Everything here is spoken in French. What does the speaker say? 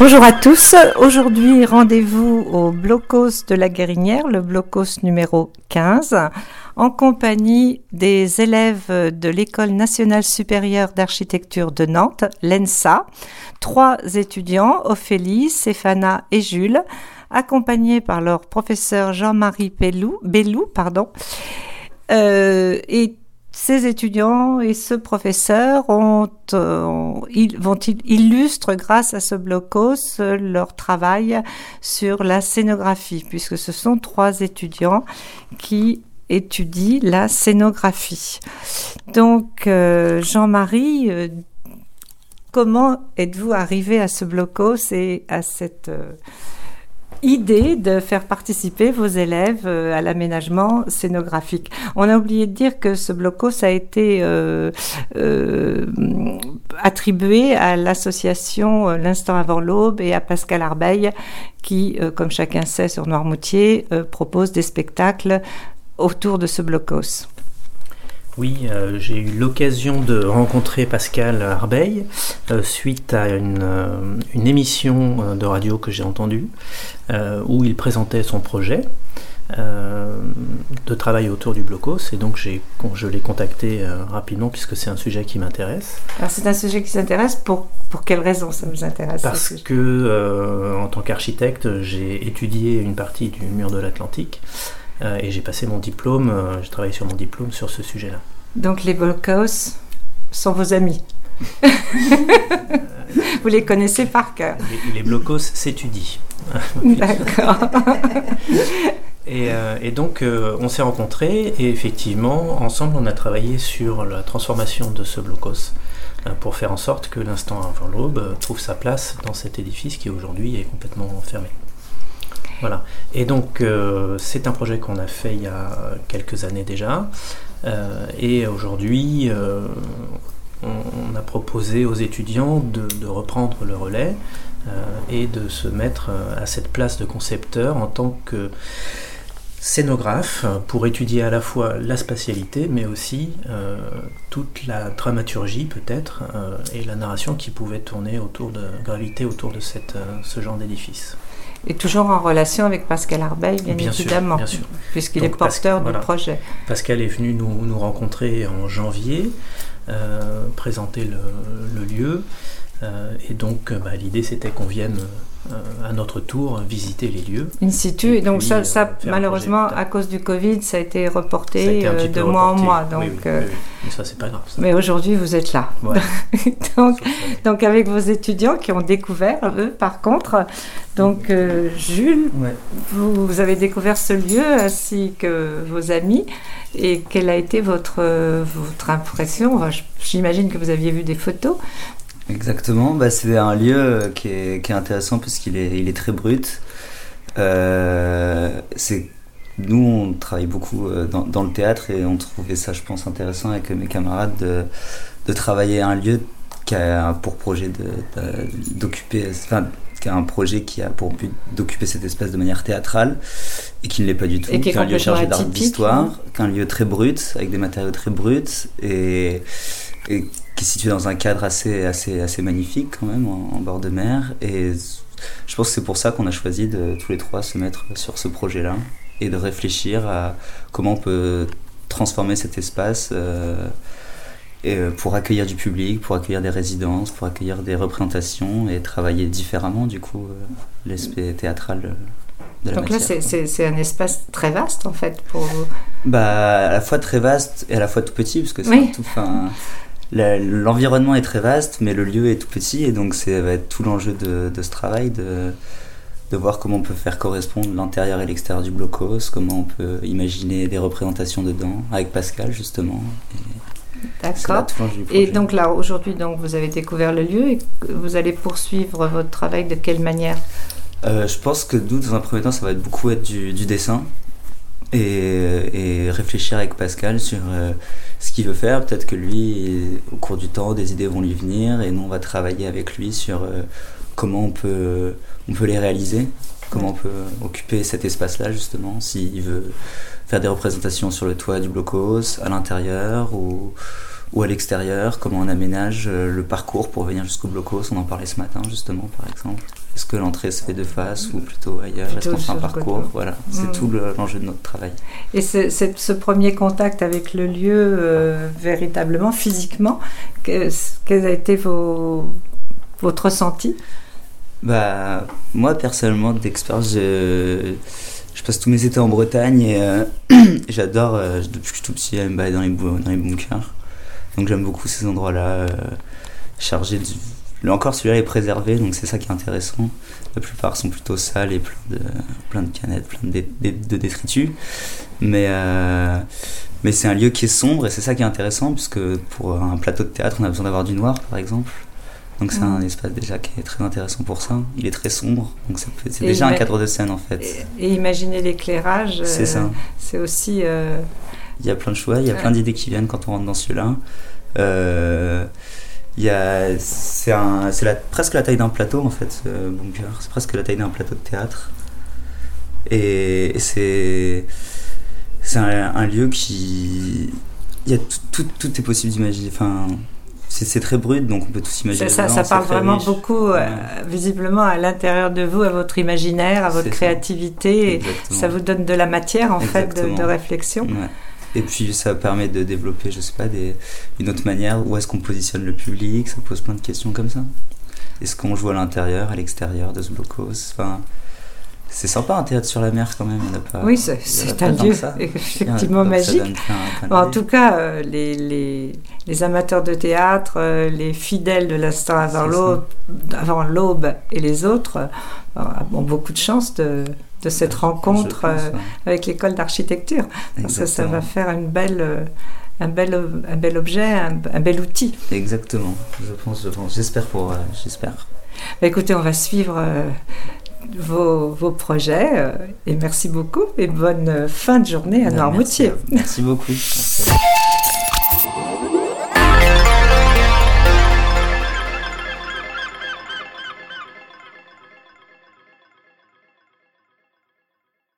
Bonjour à tous. Aujourd'hui, rendez-vous au Blocos de la Guérinière, le Blocos numéro 15, en compagnie des élèves de l'École nationale supérieure d'architecture de Nantes, l'ENSA, trois étudiants, Ophélie, Stéphana et Jules, accompagnés par leur professeur Jean-Marie Bellou, pardon, euh, ces étudiants et ce professeur euh, ils, vont illustrent grâce à ce blocos leur travail sur la scénographie, puisque ce sont trois étudiants qui étudient la scénographie. Donc, euh, Jean-Marie, euh, comment êtes-vous arrivé à ce blocos et à cette idée de faire participer vos élèves euh, à l'aménagement scénographique. On a oublié de dire que ce blocos a été euh, euh, attribué à l'association L'Instant avant l'aube et à Pascal Arbeil qui, comme chacun sait sur Noirmoutier, propose des spectacles autour de ce blocos. Oui, euh, j'ai eu l'occasion de rencontrer Pascal Arbeil euh, suite à une, euh, émission de radio que j'ai entendue où il présentait son projet de travail autour du blocos et donc je l'ai contacté rapidement puisque c'est un sujet qui m'intéresse. Alors c'est un sujet qui s'intéresse pour, pour quelle raison ça vous intéresse Parce que en tant qu'architecte j'ai étudié une partie du mur de l'Atlantique et j'ai passé mon diplôme, euh, j'ai travaillé sur mon diplôme sur ce sujet-là. Donc les Blocos sont vos amis Vous les connaissez par cœur Les, les Blocos s'étudient. D'accord. Et, euh, et, donc on s'est rencontrés et effectivement ensemble on a travaillé sur la transformation de ce blocos pour faire en sorte que l'instant avant l'aube trouve sa place dans cet édifice qui aujourd'hui est complètement fermé. Voilà. Et donc, euh, c'est un projet qu'on a fait il y a quelques années déjà. Euh, et aujourd'hui, euh, on, a proposé aux étudiants de, reprendre le relais et de se mettre à cette place de concepteur en tant que scénographe pour étudier à la fois la spatialité mais aussi toute la dramaturgie peut-être et la narration qui pouvait tourner autour de gravité autour de cette, ce genre d'édifice. Et toujours en relation avec Pascal Arbeil, bien, évidemment, puisqu'il est porteur du projet. Pascal est venu nous, nous rencontrer en janvier, euh, présenter le, le lieu, euh, et donc bah, l'idée c'était qu'on vienne euh, à notre tour visiter les lieux. In situ, et, donc ça, ça malheureusement, à cause du Covid, ça a été reporté de mois en mois. Donc, Mais ça, c'est pas grave. Mais aujourd'hui, vous êtes là. donc, donc, avec vos étudiants qui ont découvert, eux, par contre, donc Jules, vous, vous, avez découvert ce lieu ainsi que vos amis. Et quelle a été votre, votre impression? J'imagine que vous aviez vu des photos, Exactement, bah, c'est un lieu qui est, qui est intéressant parce qu'il est, il est très brut. Euh, c'est nous, on travaille beaucoup euh, dans, dans, le théâtre et on trouvait ça, je pense, intéressant avec mes camarades de, de travailler un lieu qui a pour projet d'occuper, enfin, qui a un projet qui a pour but d'occuper cet espace de manière théâtrale et qui ne l'est pas du tout, et qui est, un lieu chargé d'art d'histoire, qu'un lieu très brut avec des matériaux très bruts et, et qui est situé dans un cadre assez, assez, assez magnifique quand même, en, bord de mer. Et je pense que c'est pour ça qu'on a choisi de tous les trois se mettre sur ce projet-là et de réfléchir à comment on peut transformer cet espace euh, et euh, pour accueillir du public, pour accueillir des résidences, pour accueillir des représentations et travailler différemment du coup euh, l'aspect théâtral. De la Donc là, c'est un espace très vaste en fait pour vous. Bah, à la fois très vaste et à la fois tout petit, parce que c'est tout. Fin, l'environnement est très vaste, mais le lieu est tout petit, et donc ça va être tout l'enjeu de, ce travail, de, de voir comment on peut faire correspondre l'intérieur et l'extérieur du blocos, comment on peut imaginer des représentations dedans, avec Pascal justement. D'accord. Et donc là, aujourd'hui, donc vous avez découvert le lieu et vous allez poursuivre votre travail de quelle manière? Euh, Je pense que nous, dans un premier temps, ça va être beaucoup être du, du dessin et, et, réfléchir avec Pascal sur euh, ce qu'il veut faire. Peut-être que lui, au cours du temps, des idées vont lui venir et nous, on va travailler avec lui sur euh, comment on peut, on peut les réaliser, comment on peut occuper cet espace-là, justement, s'il veut faire des représentations sur le toit du blocos, à l'intérieur ou, ou à l'extérieur, comment on aménage euh, le parcours pour venir jusqu'au blocos. On en parlait ce matin, justement, par exemple. Est-ce que l'entrée se fait de face ou plutôt ailleurs? Est-ce qu'on fait un parcours? Voilà, c'est mm. tout l'enjeu de notre travail. Et c'est ce premier contact avec le lieu, euh, véritablement, physiquement, quel a été vos, votre ressenti? Bah, Moi, personnellement, d'expérience, je, je, passe tous mes étés en Bretagne et euh, j'adore, euh, depuis que je suis tout petit, me balader dans les, dans les bunkers. Donc j'aime beaucoup ces endroits-là, chargés de encore celui-là est préservé, donc c'est ça qui est intéressant. La plupart sont plutôt sales et plein de, plein de canettes, plein de, de, détritus. Mais, euh, mais c'est un lieu qui est sombre et c'est ça qui est intéressant, puisque pour un plateau de théâtre, on a besoin d'avoir du noir, par exemple. Donc c'est un espace déjà qui est très intéressant pour ça. Il est très sombre, donc c'est déjà un cadre de scène en fait. Et, imaginer l'éclairage, c'est. Euh, aussi. Euh, il y a plein de choix, il y a plein d'idées qui viennent quand on rentre dans celui-là. C'est presque la taille d'un plateau en fait, ce bunker. C'est presque la taille d'un plateau de théâtre. Et, c'est c'est un, lieu qui. Il y a tout, tout, est possible d'imaginer. Enfin, c'est très brut, donc on peut tout imaginer. Ça, ça parle vraiment beaucoup, euh, visiblement, à l'intérieur de vous, à votre imaginaire, à votre créativité. ça vous donne de la matière, en fait, de, de réflexion. Et puis ça permet de développer, je sais pas, des, une autre manière. Où est-ce qu'on positionne le public? Ça pose plein de questions comme ça. Est-ce qu'on joue à l'intérieur, à l'extérieur de ce blocos? Enfin, C'est sympa un théâtre sur la mer quand même. pas, oui, c'est un lieu effectivement magique. en tout cas, euh, les, les, les, amateurs de théâtre, euh, les fidèles de l'instant avant l'aube et les autres euh, ont beaucoup de chance de de cette rencontre avec l'école d'architecture. Ça, ça va faire une belle, un, bel, un bel objet, un, bel outil. Exactement, je pense, je pense. J'espère pour, euh, j'espère. Bah, écoutez, on va suivre vos, vos, projets et merci beaucoup et bonne fin de journée à Noirmoutier. Merci, merci beaucoup.